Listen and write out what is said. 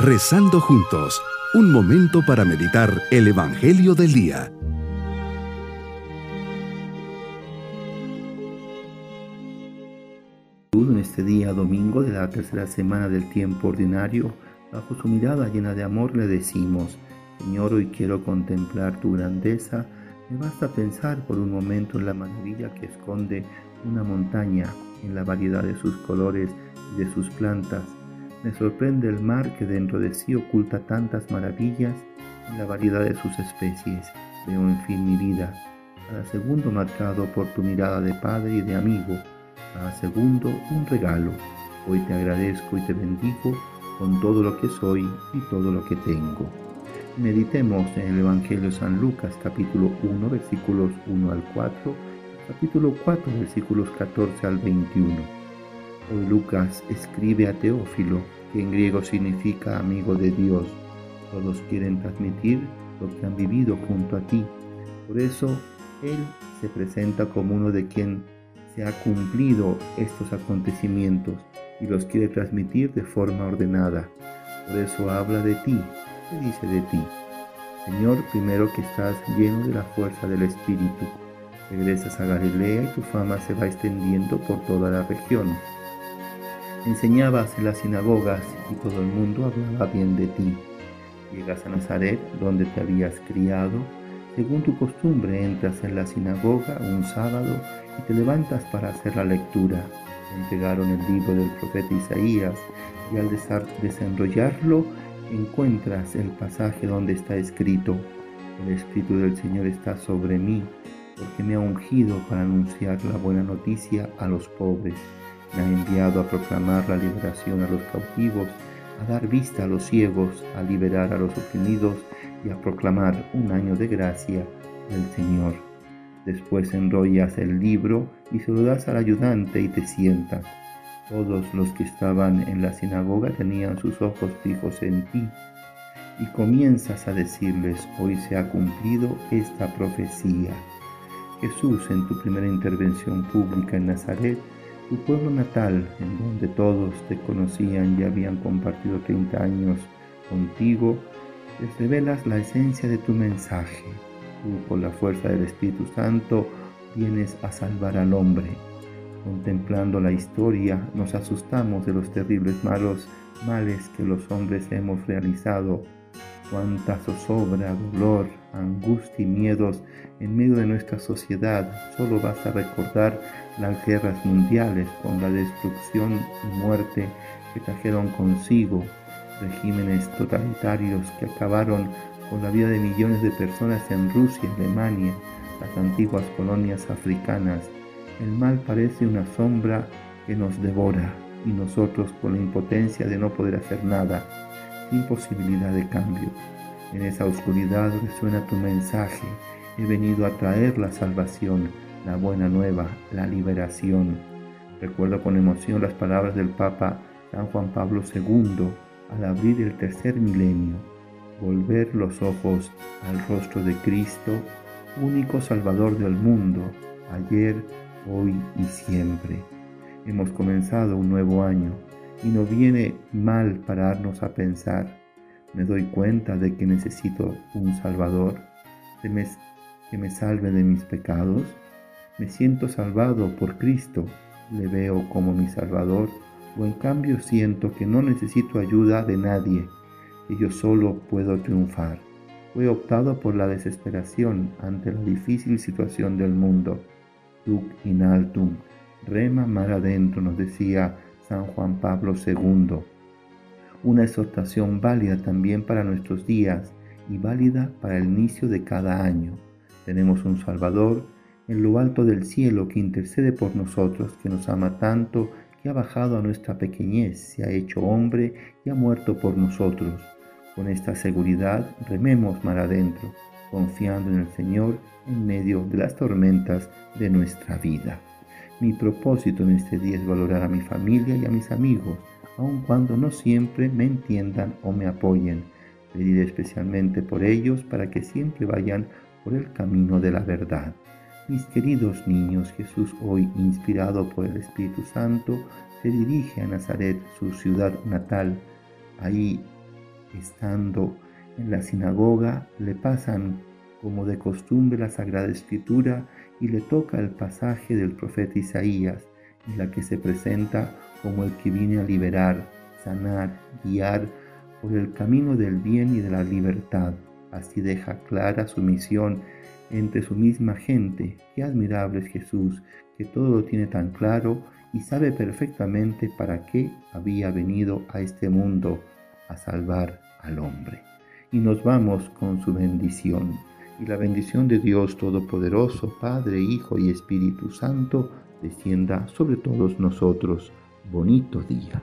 Rezando juntos, un momento para meditar el Evangelio del Día. En este día domingo de la tercera semana del tiempo ordinario, bajo su mirada llena de amor le decimos, Señor, hoy quiero contemplar tu grandeza, me basta pensar por un momento en la maravilla que esconde una montaña, en la variedad de sus colores y de sus plantas. Me sorprende el mar que dentro de sí oculta tantas maravillas y la variedad de sus especies. Veo en fin mi vida, cada segundo marcado por tu mirada de padre y de amigo, cada segundo un regalo. Hoy te agradezco y te bendigo con todo lo que soy y todo lo que tengo. Meditemos en el Evangelio de San Lucas capítulo 1 versículos 1 al 4, capítulo 4 versículos 14 al 21. Hoy Lucas escribe a Teófilo, que en griego significa amigo de Dios. Todos quieren transmitir lo que han vivido junto a ti. Por eso él se presenta como uno de quien se ha cumplido estos acontecimientos y los quiere transmitir de forma ordenada. Por eso habla de ti. ¿Qué dice de ti? Señor, primero que estás lleno de la fuerza del Espíritu. Regresas a Galilea y tu fama se va extendiendo por toda la región. Enseñabas en las sinagogas y todo el mundo hablaba bien de ti. Llegas a Nazaret, donde te habías criado. Según tu costumbre, entras en la sinagoga un sábado y te levantas para hacer la lectura entregaron el libro del profeta Isaías y al desenrollarlo encuentras el pasaje donde está escrito, el Espíritu del Señor está sobre mí, porque me ha ungido para anunciar la buena noticia a los pobres, me ha enviado a proclamar la liberación a los cautivos, a dar vista a los ciegos, a liberar a los oprimidos y a proclamar un año de gracia del Señor. Después enrollas el libro y se lo das al ayudante y te sientas. Todos los que estaban en la sinagoga tenían sus ojos fijos en ti. Y comienzas a decirles, hoy se ha cumplido esta profecía. Jesús, en tu primera intervención pública en Nazaret, tu pueblo natal, en donde todos te conocían y habían compartido 30 años contigo, les revelas la esencia de tu mensaje Tú, por la fuerza del Espíritu Santo, vienes a salvar al hombre. Contemplando la historia, nos asustamos de los terribles malos males que los hombres hemos realizado. Cuánta zozobra, dolor, angustia y miedos en medio de nuestra sociedad. Solo basta recordar las guerras mundiales con la destrucción y muerte que trajeron consigo, regímenes totalitarios que acabaron con la vida de millones de personas en Rusia, Alemania, las antiguas colonias africanas. El mal parece una sombra que nos devora y nosotros con la impotencia de no poder hacer nada, sin posibilidad de cambio. En esa oscuridad resuena tu mensaje. He venido a traer la salvación, la buena nueva, la liberación. Recuerdo con emoción las palabras del Papa San Juan Pablo II al abrir el tercer milenio volver los ojos al rostro de Cristo, único Salvador del mundo, ayer, hoy y siempre. Hemos comenzado un nuevo año y no viene mal pararnos a pensar. Me doy cuenta de que necesito un Salvador que me, que me salve de mis pecados. Me siento salvado por Cristo, le veo como mi Salvador o en cambio siento que no necesito ayuda de nadie y yo solo puedo triunfar. He optado por la desesperación ante la difícil situación del mundo. Duc in altum, rema mar adentro, nos decía San Juan Pablo II. Una exhortación válida también para nuestros días y válida para el inicio de cada año. Tenemos un Salvador en lo alto del cielo que intercede por nosotros, que nos ama tanto, que ha bajado a nuestra pequeñez, se ha hecho hombre y ha muerto por nosotros. Con esta seguridad rememos mar adentro, confiando en el Señor en medio de las tormentas de nuestra vida. Mi propósito en este día es valorar a mi familia y a mis amigos, aun cuando no siempre me entiendan o me apoyen. Pedir especialmente por ellos para que siempre vayan por el camino de la verdad. Mis queridos niños, Jesús hoy, inspirado por el Espíritu Santo, se dirige a Nazaret, su ciudad natal. Ahí Estando en la sinagoga, le pasan como de costumbre la Sagrada Escritura y le toca el pasaje del profeta Isaías, en la que se presenta como el que viene a liberar, sanar, guiar por el camino del bien y de la libertad. Así deja clara su misión entre su misma gente. Qué admirable es Jesús, que todo lo tiene tan claro y sabe perfectamente para qué había venido a este mundo, a salvar al hombre. Y nos vamos con su bendición. Y la bendición de Dios Todopoderoso, Padre, Hijo y Espíritu Santo, descienda sobre todos nosotros. Bonito día.